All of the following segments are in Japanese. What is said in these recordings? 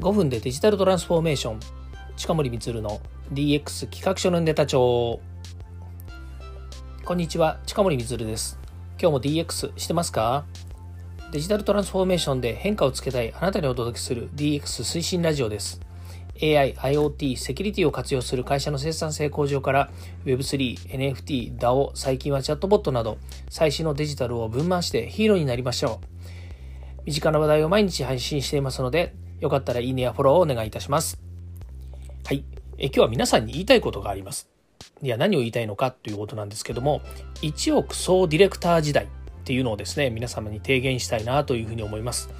5分でデジタルトランスフォーメーション。近森光の DX 企画書のネタ帳。こんにちは近森光です。今日も DX してますか？デジタルトランスフォーメーションで変化をつけたいあなたにお届けする DX 推進ラジオです。AI、IoT、セキュリティを活用する会社の生産性向上から Web3、NFT、DAO、最近はチャットボットなど最新のデジタルを分回してヒーローになりましょう。身近な話題を毎日配信していますのでよかったらいいねやフォローをお願いいたします。はい。え今日は皆さんに言いたいことがあります。いや、何を言いたいのかということなんですけども、1億総ディレクター時代っていうのをですね、皆様に提言したいなというふうに思います。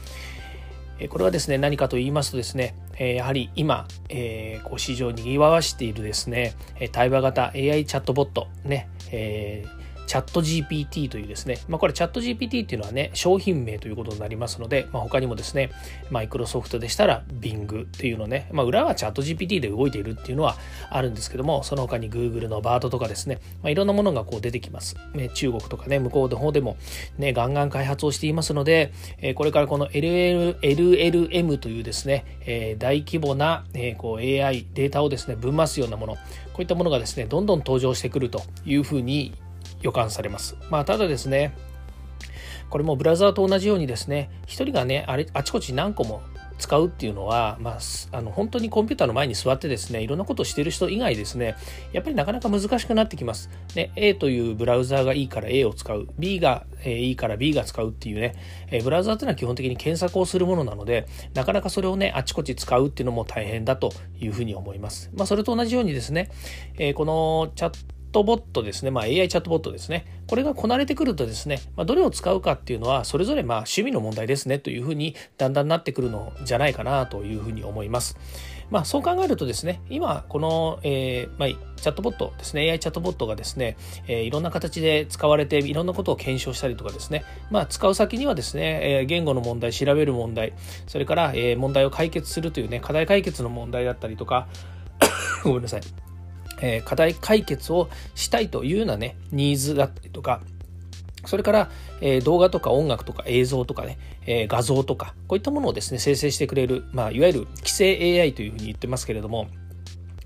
これはですね、何かと言いますとですね、やはり今、えー、こう市場にぎわわしているですね、対話型 AI チャットボット、ね、えーチャット GPT というですね、まあ、これチャット GPT っていうのはね、商品名ということになりますので、まあ、他にもですね、マイクロソフトでしたら Bing っていうのね、まあ、裏はチャット GPT で動いているっていうのはあるんですけども、その他に Google の BART とかですね、まあ、いろんなものがこう出てきます。ね、中国とかね、向こうの方でもね、ガンガン開発をしていますので、えこれからこの LLM というですね、え大規模な、えこう AI データをですね、分増すようなもの、こういったものがですね、どんどん登場してくるというふうに予感されます。まあ、ただですね、これもブラウザーと同じようにですね、一人がね、あれあちこち何個も使うっていうのは、まあ、あの本当にコンピューターの前に座ってですねいろんなことをしている人以外ですねやっぱりなかなか難しくなってきます。ね、A というブラウザーがいいから A を使う B が、えー、いいから B が使うっていうね、えー、ブラウザーっていうのは基本的に検索をするものなのでなかなかそれをねあちこち使うっていうのも大変だというふうに思います。まあ、それと同じようにですね、えー、このチャットトボットですね、まあ、AI チャットボットですね、これがこなれてくるとですね、まあ、どれを使うかっていうのは、それぞれまあ趣味の問題ですねというふうにだんだんなってくるのじゃないかなというふうに思います。まあ、そう考えるとですね、今、この、えーまあ、チャットボットですね、AI チャットボットがですね、えー、いろんな形で使われて、いろんなことを検証したりとかですね、まあ、使う先にはですね、えー、言語の問題、調べる問題、それから、えー、問題を解決するというね、課題解決の問題だったりとか、ごめんなさい。え課題解決をしたいというようなね、ニーズだったりとか、それから、え、動画とか音楽とか映像とかね、え、画像とか、こういったものをですね、生成してくれる、まあ、いわゆる規制 AI というふうに言ってますけれども、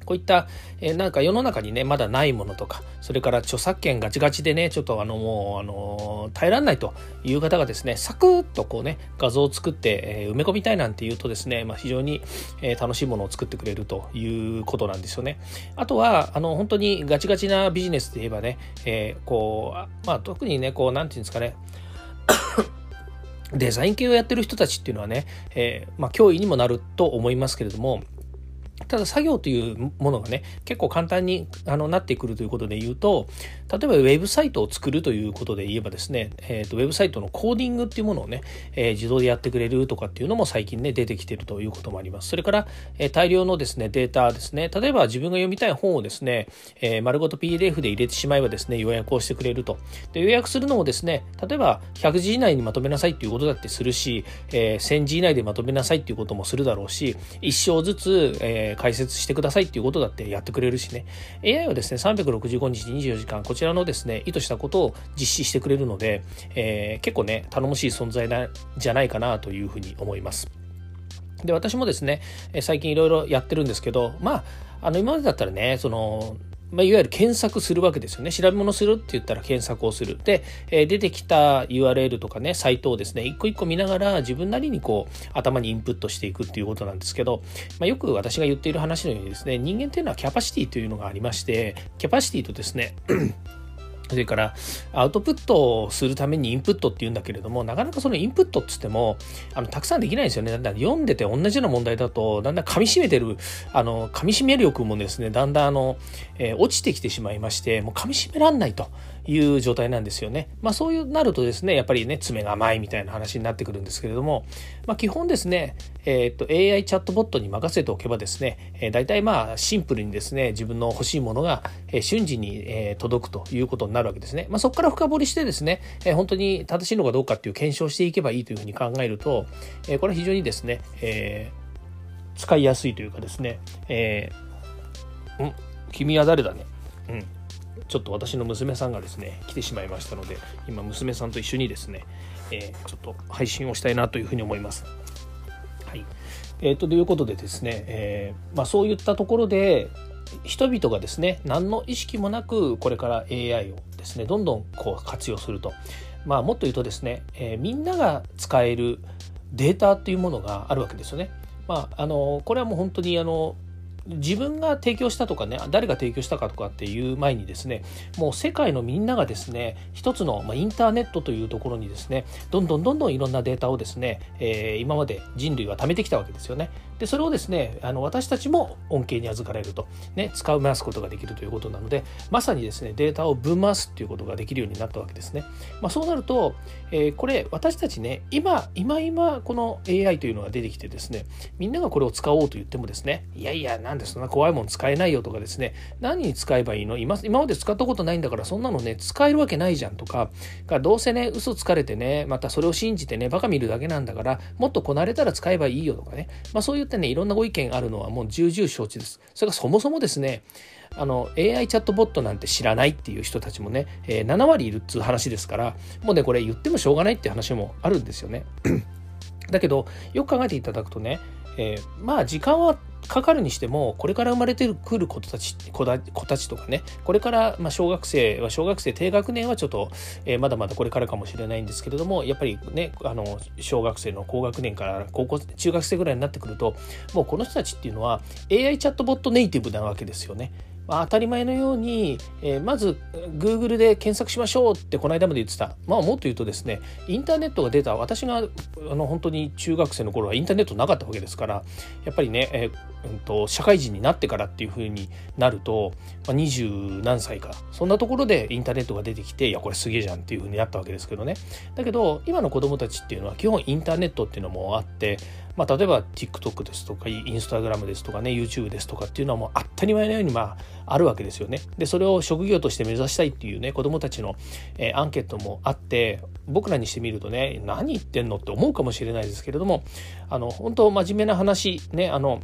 こういった、え、なんか世の中にね、まだないものとか、それから著作権ガチガチでね、ちょっとあのもう、あの耐えられないという方がですね、サクッとこうね、画像を作って、え、埋め込みたいなんていうとですね、まあ、非常に、え、楽しいものを作ってくれるということなんですよね。あとは、あの、本当にガチガチなビジネスで言えばね、えー、こう、まあ特にね、こう、なんていうんですかね、デザイン系をやってる人たちっていうのはね、えー、まあ、脅威にもなると思いますけれども、ただ作業というものがね、結構簡単にあのなってくるということで言うと、例えばウェブサイトを作るということで言えばですね、えーと、ウェブサイトのコーディングっていうものをね、えー、自動でやってくれるとかっていうのも最近ね、出てきてるということもあります。それから、えー、大量のですね、データですね、例えば自分が読みたい本をですね、えー、丸ごと PDF で入れてしまえばですね、予約をしてくれると。で予約するのもですね、例えば100字以内にまとめなさいっていうことだってするし、えー、1000字以内でまとめなさいっていうこともするだろうし、一生ずつ、えー、解説してくださいっていうことだってやってくれるしね AI はですね365日24時間こちらちらのですね意図したことを実施してくれるので、えー、結構ね頼もしい存在なじゃないかなというふうに思います。で私もですね最近いろいろやってるんですけどまああの今までだったらねそのまあ、いわゆる検索するわけですよね。調べ物するって言ったら検索をする。で、えー、出てきた URL とかね、サイトをですね、一個一個見ながら自分なりにこう、頭にインプットしていくっていうことなんですけど、まあ、よく私が言っている話のようにですね、人間っていうのはキャパシティというのがありまして、キャパシティとですね、それからアウトプットをするためにインプットっていうんだけれども、なかなかそのインプットっつっても、あの、たくさんできないんですよね。だんだん読んでて同じような問題だと、だんだん噛み締めてる、あの、噛み締め力もですね、だんだんあの、えー、落ちてきてしまいまして、もう噛み締めらんないと。いう状態なんですよね。まあそういうなるとですね、やっぱりね、爪が甘いみたいな話になってくるんですけれども、まあ基本ですね、えっ、と AI チャットボットに任せておけばですね、えー、大体まあシンプルにですね、自分の欲しいものが、瞬時に、届くということになるわけですね。まあそこから深掘りしてですね、えー、本当に正しいのかどうかっていう検証していけばいいというふうに考えると、えー、これは非常にですね、えー、使いやすいというかですね、えー、ん君は誰だね？うん。ちょっと私の娘さんがですね来てしまいましたので今娘さんと一緒にですね、えー、ちょっと配信をしたいなというふうに思います。はいえー、ということでですね、えーまあ、そういったところで人々がですね何の意識もなくこれから AI をですねどんどんこう活用すると、まあ、もっと言うとですね、えー、みんなが使えるデータっていうものがあるわけですよね。まあ、あのこれはもう本当にあの自分が提供したとかね誰が提供したかとかっていう前にですねもう世界のみんながですね一つの、まあ、インターネットというところにですねどんどんどんどんいろんなデータをですね、えー、今まで人類は貯めてきたわけですよね。でそれをですねあの私たちも恩恵に預かれると、ね、使い回すことができるということなのでまさにですねデータを分回すっていうことができるようになったわけですね。まあ、そうなると、えー、これ私たちね今今今この AI というのが出てきてですねみんながこれを使おうと言ってもですねいやいやなんでそんな怖いもん使えないよとかですね何に使えばいいの？今今まで使ったことないんだからそんなのね使えるわけないじゃんとか。どうせね嘘つかれてねまたそれを信じてねバカ見るだけなんだからもっとこなれたら使えばいいよとかね。まあそういったねいろんなご意見あるのはもう重々承知です。それがそもそもですねあの AI チャットボットなんて知らないっていう人たちもね、えー、7割いるっつう話ですからもうねこれ言ってもしょうがないって話もあるんですよね。だけどよく考えていただくとね、えー、まあ時間はかかるにしてもこれから生まれてくる子たち子たちとかねこれからまあ小学生は小学生低学年はちょっと、えー、まだまだこれからかもしれないんですけれどもやっぱりねあの小学生の高学年から高校中学生ぐらいになってくるともうこの人たちっていうのは AI チャットボットネイティブなわけですよね。まあ、当たり前のように、えー、まず Google で検索しましょうってこの間まで言ってた、まあ、もっと言うとですねインターネットが出た私があの本当に中学生の頃はインターネットなかったわけですからやっぱりね、えーうんと、社会人になってからっていう風になると二十、まあ、何歳かそんなところでインターネットが出てきていやこれすげえじゃんっていう風になったわけですけどね。だけど今の子供たちっていうのは基本インターネットっていうのもあって、まあ、例えば TikTok ですとか Instagram ですとかね YouTube ですとかっていうのはもう当たり前のようにまああるわけですよね。でそれを職業として目指したいっていうね子どもたちの、えー、アンケートもあって僕らにしてみるとね何言ってんのって思うかもしれないですけれどもあの本当真面目な話ねあの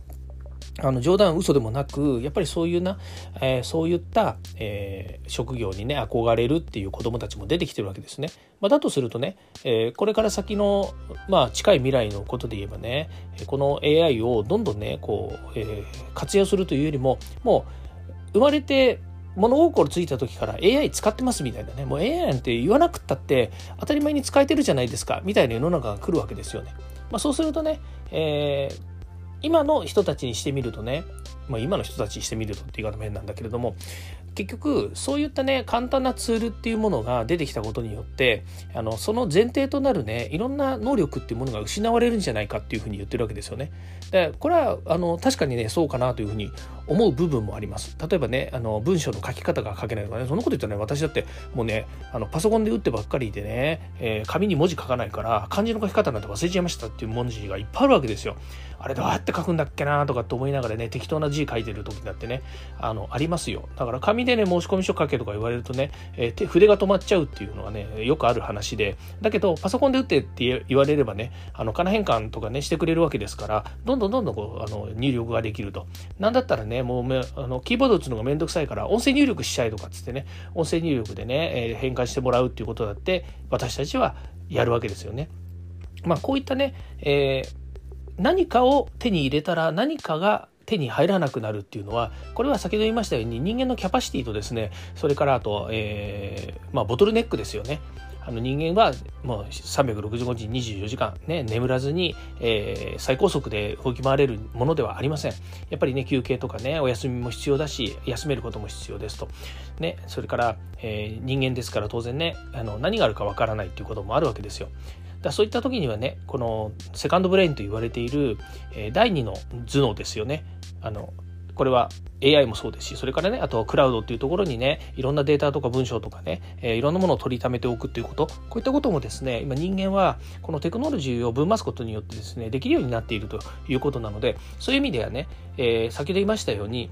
あの冗談嘘でもなくやっぱりそういうな、えー、そういった、えー、職業にね憧れるっていう子どもたちも出てきてるわけですね。まあ、だとするとね、えー、これから先の、まあ、近い未来のことで言えばねこの AI をどんどんねこう、え活用するというよりももう生まれて物心ついた時から AI 使ってますみたいなねもう AI なんて言わなくったって当たり前に使えてるじゃないですかみたいな世の中が来るわけですよね。まあ、そうするとね、えー今の人たちにしてみるとね、まあ、今の人たちにしてみるとって言い方も変なんだけれども結局そういったね簡単なツールっていうものが出てきたことによってあのその前提となるねいろんな能力っていうものが失われるんじゃないかっていうふうに言ってるわけですよね。でこれはあの確かにねそうかなというふうに思う部分もあります。例えばねあの文章の書き方が書けないとかねそんなこと言ったらね私だってもうねあのパソコンで打ってばっかりでね、えー、紙に文字書かないから漢字の書き方なんて忘れちゃいましたっていう文字がいっぱいあるわけですよ。あれどうやって書くんだっけなとかって思いながらね適当な字書いてる時だってねあのありますよ。だから紙でね申し込み書書けとか言われるとね、えー、筆が止まっちゃうっていうのはねよくある話でだけどパソコンで打ってって言われればねあの仮名変換とかねしてくれるわけですからどんどんどんどんこうあの入力ができるとなんだったらねもうめあのキーボード打つのがめんどくさいから音声入力しちゃいとかっつってね音声入力でね、えー、変換してもらうっていうことだって私たちはやるわけですよね。まあこういったね、えー、何かを手に入れたら何かが手に入らなくなるっていうのはこれは先ほど言いましたように人間のキャパシティとですねそれからあと、えーまあ、ボトルネックですよね。あの人間はもう365日24時間、ね、眠らずに、えー、最高速で動き回れるものではありません。やっぱりね休憩とかねお休みも必要だし休めることも必要ですと。ね、それから、えー、人間ですから当然ねあの何があるかわからないっていうこともあるわけですよ。だそういった時にはねこのセカンドブレインと言われている、え、第二の頭脳ですよね。あのこれは AI もそうですしそれからねあとはクラウドっていうところにねいろんなデータとか文章とかね、えー、いろんなものを取りためておくっていうこと。こういったこともですね今人間はこのテクノロジーを分回すことによってですねできるようになっているということなのでそういう意味ではね、えー、先ほど言いましたように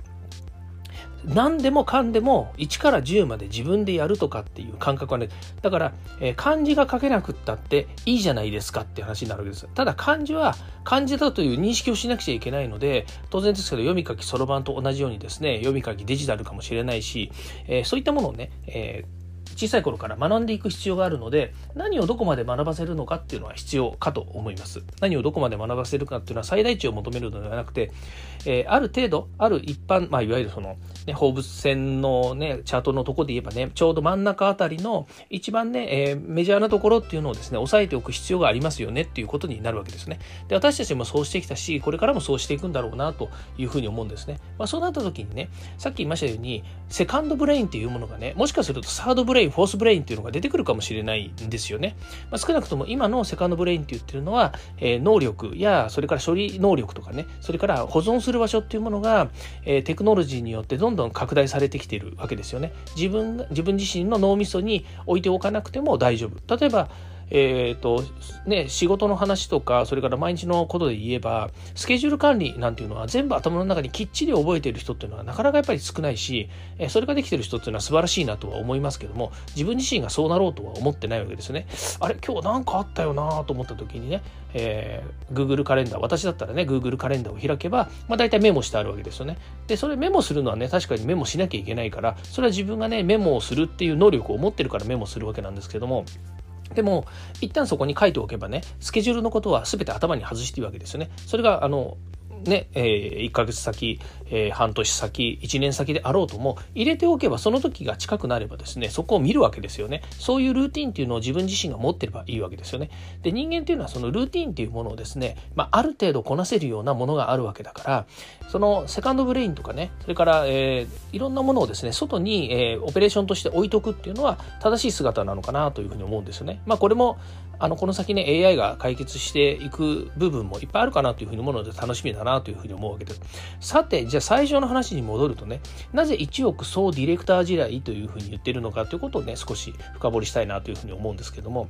何でもかんでも1から10まで自分でやるとかっていう感覚はね、だから、えー、漢字が書けなくったっていいじゃないですかって話になるわけです。ただ漢字は漢字だという認識をしなくちゃいけないので、当然ですけど読み書きそろばんと同じようにですね、読み書きデジタルかもしれないし、えー、そういったものをね、えー小さい頃から学んでいく必要があるので何をどこまで学ばせるのかっていうのは必要かと思います何をどこまで学ばせるかっていうのは最大値を求めるのではなくて、えー、ある程度ある一般、まあ、いわゆるその、ね、放物線のねチャートのとこで言えばねちょうど真ん中あたりの一番ね、えー、メジャーなところっていうのをですね押さえておく必要がありますよねっていうことになるわけですね。で私たちもそうしてきたしこれからもそうしていくんだろうなというふうに思うんですね、まあ、そうなった時にねさっき言いましたように second brain っていうものがねもしかすると third brain fourth brain っていうのが出てくるかもしれないんですよね、まあ、少なくとも今の second brain って言ってるのは、えー、能力やそれから処理能力とかねそれから保存する場所っていうものが、えー、テクノロジーによってどんどん拡大されてきているわけですよね。自分自分自身の脳みそに置いておかなくても大丈夫。例えばえっ、ー、と、ね、仕事の話とか、それから毎日のことで言えば、スケジュール管理なんていうのは全部頭の中にきっちり覚えている人っていうのはなかなかやっぱり少ないし、えそれができてる人っていうのは素晴らしいなとは思いますけども、自分自身がそうなろうとは思ってないわけですね。あれ、今日なんかあったよなと思った時にね、えー、Google カレンダー、私だったらね、Google カレンダーを開けば、まあ大体メモしてあるわけですよね。で、それメモするのはね、確かにメモしなきゃいけないから、それは自分がね、メモをするっていう能力を持ってるからメモするわけなんですけども、でも、一旦そこに書いておけばね、スケジュールのことは全て頭に外していいわけですよね。それが、あの、ね、えー、1ヶ月先、えー、半年先、1年先であろうとも、入れておけばその時が近くなればですね、そこを見るわけですよね。そういうルーティンっていうのを自分自身が持ってればいいわけですよね。で、人間っていうのはそのルーティンっていうものをですね、まあ、ある程度こなせるようなものがあるわけだから、そのセカンドブレインとかね、それから、えー、いろんなものをですね、外に、えー、オペレーションとして置いとくっていうのは正しい姿なのかなというふうに思うんですよね。まあ、これも、あの、この先ね、AI が解決していく部分もいっぱいあるかなというふうに思うので楽しみだなというふうに思うわけです。さて、じゃあ最初の話に戻るとね、なぜ1億総ディレクター時代というふうに言ってるのかということをね、少し深掘りしたいなというふうに思うんですけども、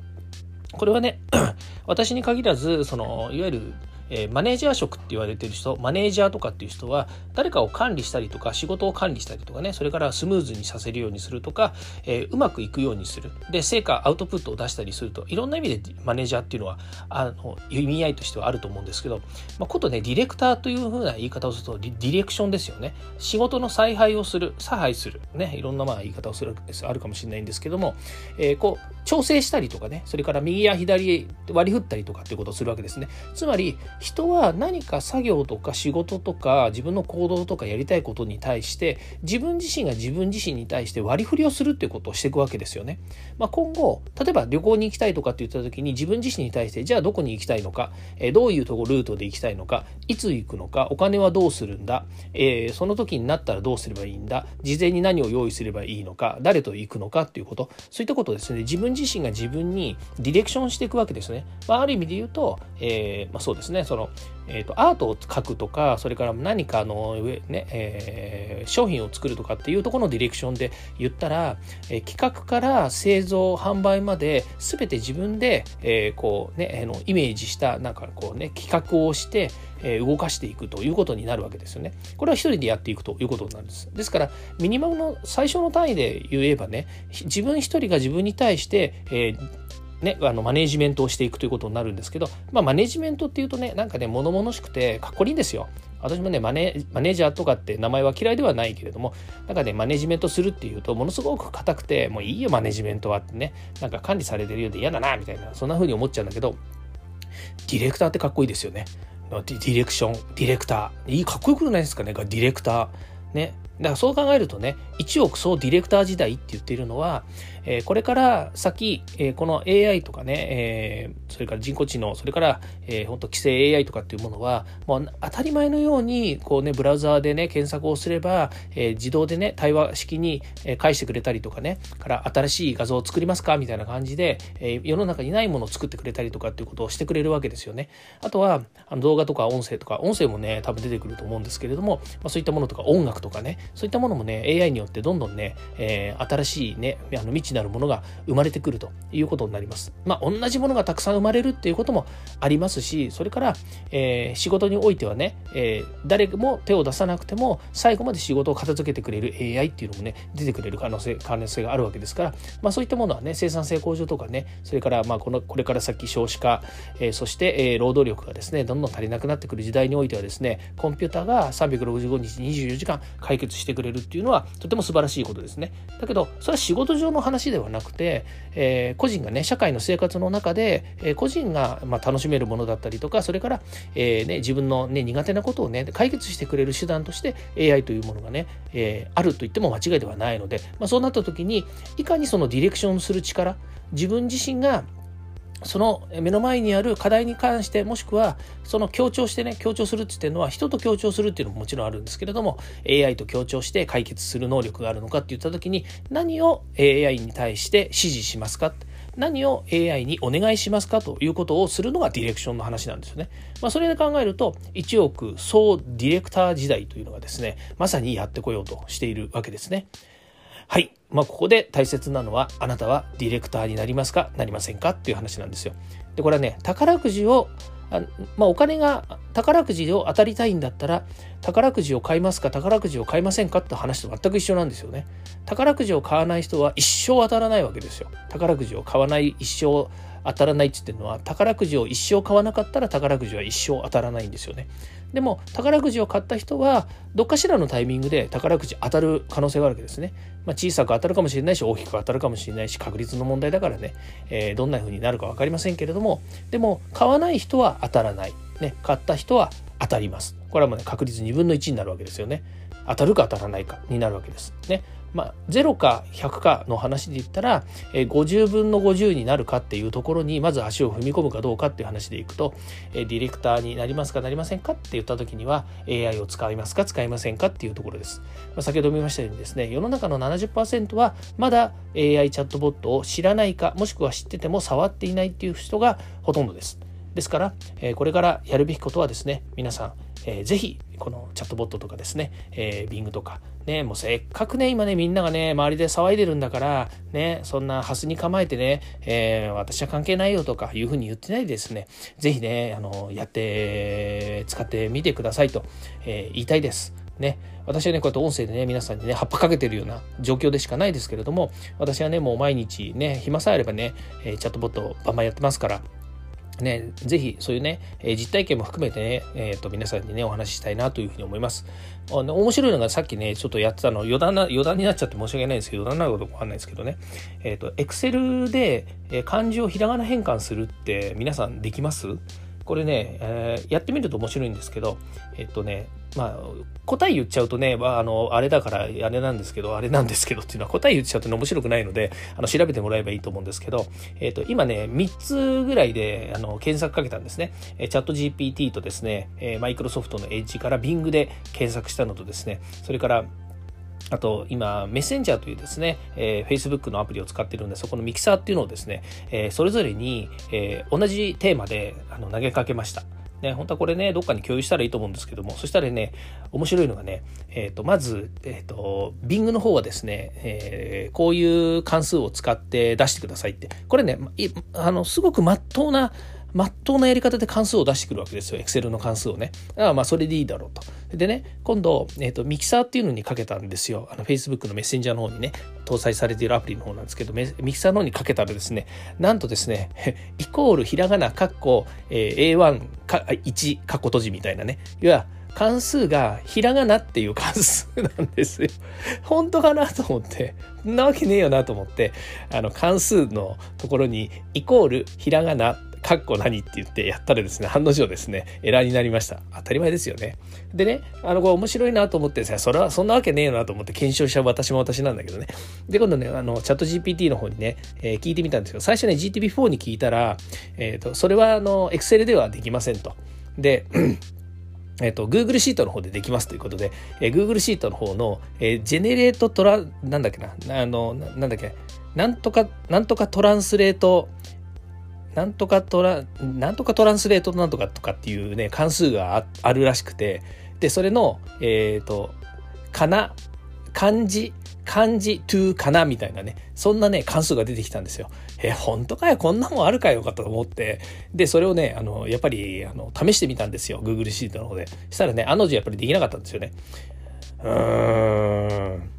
これはね、私に限らず、その、いわゆるえ、マネージャー職って言われてる人マネージャーとかっていう人は誰かを管理したりとか仕事を管理したりとかねそれからスムーズにさせるようにするとか、え、うまくいくようにする。で成果アウトプットを出したりするといろんな意味でマネージャーっていうのはあの意味合いとしてはあると思うんですけど、まあ、ことねディレクターというふうな言い方をするとディレクションですよね。仕事の采配をする差配する。ねいろんなまあ言い方をするです。あるかもしれないんですけども、えー、こう調整したりとかねそれから右や左へ割り振ったりとかっていうことをするわけですね。つまり人は何か作業とか仕事とか自分の行動とかやりたいことに対して自分自身が自分自身に対して割り振りをするっていうことをしていくわけですよね。まあ、今後例えば旅行に行きたいとかって言った時に自分自身に対してじゃあどこに行きたいのか、えどういうとこルートで行きたいのかいつ行くのかお金はどうするんだ、えー、その時になったらどうすればいいんだ事前に何を用意すればいいのか誰と行くのかっていうことそういったことをですね自分自身が自分にディレクションしていくわけですね。まあ、ある意味で言うと、えー、まあ、そうですねそのえーと、アートを描くとかそれから何かの、ねえー、商品を作るとかっていうところのディレクションで言ったら、えー、企画から製造販売まで全て自分で、えー、こうねあのイメージしたなんかこうね企画をして、え動かしていくということになるわけですよね。これは一人でやっていくということになるんです。ですからミニマムの最初の単位で言えばね自分一人が自分に対して、えーね、あのマネジメントをしていくということになるんですけど、まあ、マネジメントっていうとねなんかね物々しくてかっこいいんですよ。私もねマネージャーとかって名前は嫌いではないけれどもなんかねマネジメントするっていうとものすごく硬くてもういいよマネジメントはってねなんか管理されてるようで嫌だなみたいなそんな風に思っちゃうんだけどディレクターってかっこいいですよね。ディレクションディレクターいいかっこよくないですかねディレクターねだからそう考えるとね1億総ディレクター時代って言っているのはえー、これから先、えー、この AI とかね、えー、それから人工知能、それから、えー、本当規制 AI とかっていうものは、もう当たり前のように、こうね、ブラウザーでね、検索をすれば、えー、自動でね、対話式に、返してくれたりとかね、から新しい画像を作りますかみたいな感じで、えー、世の中にないものを作ってくれたりとかっていうことをしてくれるわけですよね。あとは、あの動画とか音声とか、音声もね、多分出てくると思うんですけれども、まあ、そういったものとか音楽とかね、そういったものもね、AI によってどんどんね、えー、新しいね、あの未知なるものが生まれてくるということになります。まあ、同じものがたくさん生まれるっていうこともありますし、それから、えー、仕事においてはね、えー、誰も手を出さなくても、最後まで仕事を片付けてくれる AI っていうのもね、出てくれる可能性、可能性があるわけですから、まあ、そういったものはね、生産性向上とかね、それから、まあ、この、これから先少子化、えー、そして、えー、労働力がですね、どんどん足りなくなってくる時代においてはですね、コンピューターが365日24時間解決決してくれるっていうのはとても素晴らしいことですね。だけどそれは仕事上の話ではなくて、えー、個人がね社会の生活の中で、えー、個人が、まあ、楽しめるものだったりとかそれから、えーね、自分の、ね、苦手なことをね解決してくれる手段として AI というものがね、えー、あると言っても間違いではないので、まあ、そうなった時にいかにそのディレクションする力自分自身がその目の前にある課題に関してもしくはその強調してね強調するって言ってるのは人と強調するっていうのももちろんあるんですけれども AI と強調して解決する能力があるのかって言った時に何を AI に対して指示しますか？何を AI にお願いしますかということをするのがディレクションの話なんですよね。まあ、それで考えると1億総ディレクター時代というのがですねまさにやってこようとしているわけですね。はい。まあ、ここで大切なのは、あなたはディレクターになりますか？なりませんか？っていう話なんですよ。で、これはね、宝くじを、あまあ、お金が宝くじを当たりたいんだったら宝くじを買いますか？宝くじを買いませんか？って話と全く一緒なんですよね。宝くじを買わない人は一生当たらないわけですよ。宝くじを買わない一生当たらないって言ってのは宝くじを一生買わなかったら宝くじは一生当たらないんですよね。でも宝くじを買った人はどっかしらのタイミングで宝くじ当たる可能性があるわけですね、まあ、小さく当たるかもしれないし大きく当たるかもしれないし確率の問題だからね、えー、どんな風になるか分かりませんけれども。でも買わない人は当たらない、ね、買った人は当たります。これはもうね確率2分の1になるわけですよね。当たるか当たらないかになるわけです。ね。まあ、0か100かの話で言ったら、えー、50分の50になるかっていうところにまず足を踏み込むかどうかっていう話でいくと、えー、ディレクターになりますかなりませんかって言った時には AI を使いますか使いませんかっていうところです。まあ、先ほど見ましたようにですね世の中の70%はまだ AI チャットボットを知らないかもしくは知ってても触っていないっていう人がほとんどです。ですから、えー、これからやるべきことはですね皆さんえー、ぜひこのチャットボットとかですね、えー、Bing とか、ね、もうせっかくね、今ね、みんながね、周りで騒いでるんだから、ね、そんなハスに構えてね、えー、私は関係ないよとかいうふうに言ってないですね、ぜひね、あの、やって、使ってみてくださいと、えー、言いたいです。ね、私はね、こうやって音声でね、皆さんにね、葉っぱかけてるような状況でしかないですけれども、私はね、もう毎日ね、暇さえあればね、え、チャットボットバンバンやってますから、ね、ぜひそういうね、えー、実体験も含めてね、えーと、皆さんにねお話ししたいなというふうに思います。あの面白いのがさっきねちょっとやってたの余談な余談になっちゃって申し訳ないんですけど余談なことわかんないですけどねえっ、ー、と Excel で、漢字をひらがな変換するって皆さんできます？これね、えー、やってみると面白いんですけど、えっとね、まあ、答え言っちゃうとね、まあ、あの、あれだから、あれなんですけど、あれなんですけどっていうのは答え言っちゃうとね、面白くないので、あの、調べてもらえばいいと思うんですけど、えっと、今ね、3つぐらいで、あの、検索かけたんですね。えチャット GPT とですね、えマイクロソフトのエッジから Bing で検索したのとですね、それから、あと、今、メッセンジャーというですね、えー、Facebook のアプリを使ってるんで、そこのミキサーっていうのをですね、えー、それぞれに、えー、同じテーマであの投げかけました。ね、本当はこれね、どっかに共有したらいいと思うんですけども、そしたらね、面白いのがね、えっ、ー、と、まず、えっ、ー、と、Bing の方はですね、えー、こういう関数を使って出してくださいって、これね、あの、すごく真っ当な、まっとうなやり方で関数を出してくるわけですよ。Excel の関数をね。だからまあそれでいいだろうと。でね、今度、えっ、ー、と、ミキサーっていうのにかけたんですよ。あの、Facebook のメッセンジャーの方にね、搭載されているアプリの方なんですけど、ミキサーの方にかけたらですね、なんとですね、イコールひらがな、カッコ、え、A1 か、1、カッコ閉じみたいなね。いわ関数がひらがなっていう関数なんですよ。本当かなと思って、んなわけねえよなと思って、あの関数のところにイコールひらがなかっこ何って言ってやったらですね、案の定ですね、エラーになりました。当たり前ですよね。でね、あの、これ面白いなと思ってさ、それは、そんなわけねえよなと思って検証しちゃう私も私なんだけどね。で、今度ね、あの、チャット GPT の方にね、えー、聞いてみたんですけど、最初ね、GTP4 に聞いたら、えっ、ー、と、それは、あの、Excel ではできませんと。で、えっ、と、Google シートの方でできますということで、えー、Google シートの方の、えー、ジェネレートトラ、なんだっけな、あの、なんだっけ、なんとか、なんとかトランスレート、なんとかトラ、なんとかトランスレートなんとかとかっていうね、関数があるらしくて、で、それの、えっ、ー、と、かな、漢字、漢字 to かなみたいなね、そんなね、関数が出てきたんですよ。え、本当かよ、こんなもんあるかよかと思って、で、それをね、あの、やっぱり、あの、試してみたんですよ。Google シートの方で。したらね、あの字やっぱりできなかったんですよね。うーん。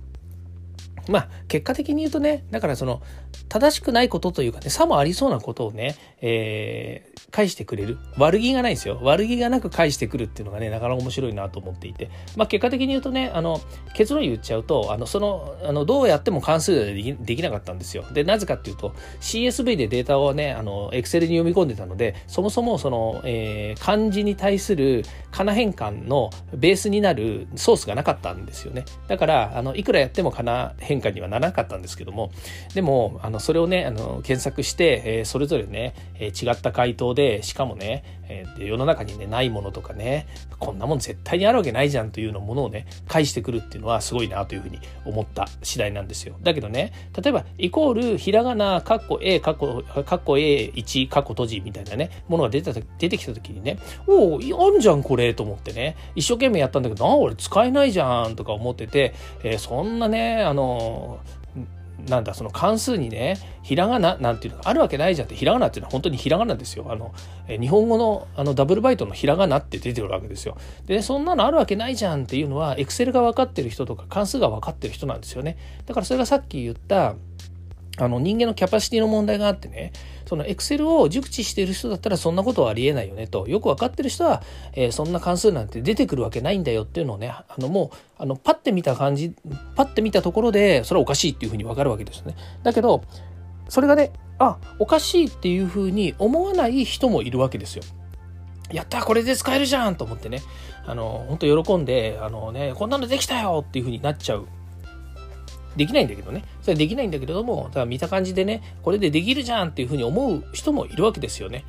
まあ、結果的に言うとね、だからその、正しくないことというかね、差もありそうなことをね、えー、返してくれる。悪気がないですよ。悪気がなく返してくるっていうのがね、なかなか面白いなと思っていて。まあ、結果的に言うとね、あの、結論言っちゃうと、あの、その、あの、どうやっても関数でできできなかったんですよ。で、なぜかっていうと、CSV でデータをね、あの、Excel に読み込んでたので、そもそもその、えー、漢字に対する仮名変換のベースになるソースがなかったんですよね。だから、あの、いくらやっても仮名変換にはならなかったんですけども、でも、あの、それをね、あの、検索して、えー、それぞれね、えー、違った回答で、しかもね、えー、世の中にね、ないものとかね、こんなもん絶対にあるわけないじゃんというのものをね、返してくるっていうのはすごいなというふうに思った次第なんですよ。だけどね、例えば、イコール、ひらがな、カッコ A、カッコ、A1、カッコ閉じみたいなね、ものが出た、出てきた時にね、おお、あんじゃんこれと思ってね、一生懸命やったんだけど、あ、俺使えないじゃんとか思ってて、えー、そんなね、あのなんだその関数にねひらがななんていうのがあるわけないじゃんってひらがなっていうのは本当にひらがなですよ。あのえ日本語のあのダブルバイトのひらがなって出てるわけですよ。でそんなのあるわけないじゃんっていうのはエクセルが分かってる人とか関数が分かってる人なんですよね。だからそれがさっき言ったあの人間のキャパシティの問題があってね、そのエクセルを熟知している人だったらそんなことはありえないよねと、よく分かってる人は、えー、そんな関数なんて出てくるわけないんだよっていうのをね、あのもう、あの、パッて見た感じ、パッて見たところで、それはおかしいっていうふうに分かるわけですね。だけど、それがね、あ、おかしいっていうふうに思わない人もいるわけですよ。やったこれで使えるじゃんと思ってね、あの、本当喜んで、あのね、こんなのできたよっていうふうになっちゃうできないんだけどね。それはできないんだけれども、ただ見た感じでね、これでできるじゃんっていうふうに思う人もいるわけですよね。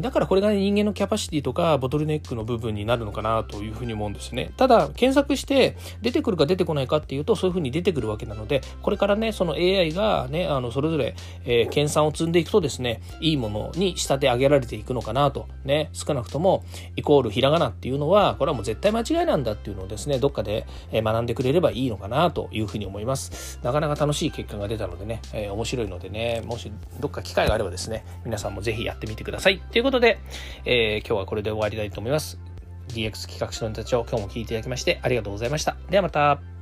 だからこれが、ね、人間のキャパシティとかボトルネックの部分になるのかなというふうに思うんですね。ただ、検索して出てくるか出てこないかっていうと、そういうふうに出てくるわけなので、これからね、その AI がね、あの、それぞれ、えー、研鑽を積んでいくとですね、いいものに仕立て上げられていくのかなと。ね、少なくとも、イコールひらがなっていうのは、これはもう絶対間違いなんだっていうのをですね、どっかで学んでくれればいいのかなというふうに思います。なかなか楽しい結果が出たのでね、えー、面白いのでね、もしどっか機会があればですね、皆さんもぜひやってみてください。ということで、えー、今日はこれで終わりたいと思います。DX 企画書の人たちを今日も聞いていただきましてありがとうございました。ではまた。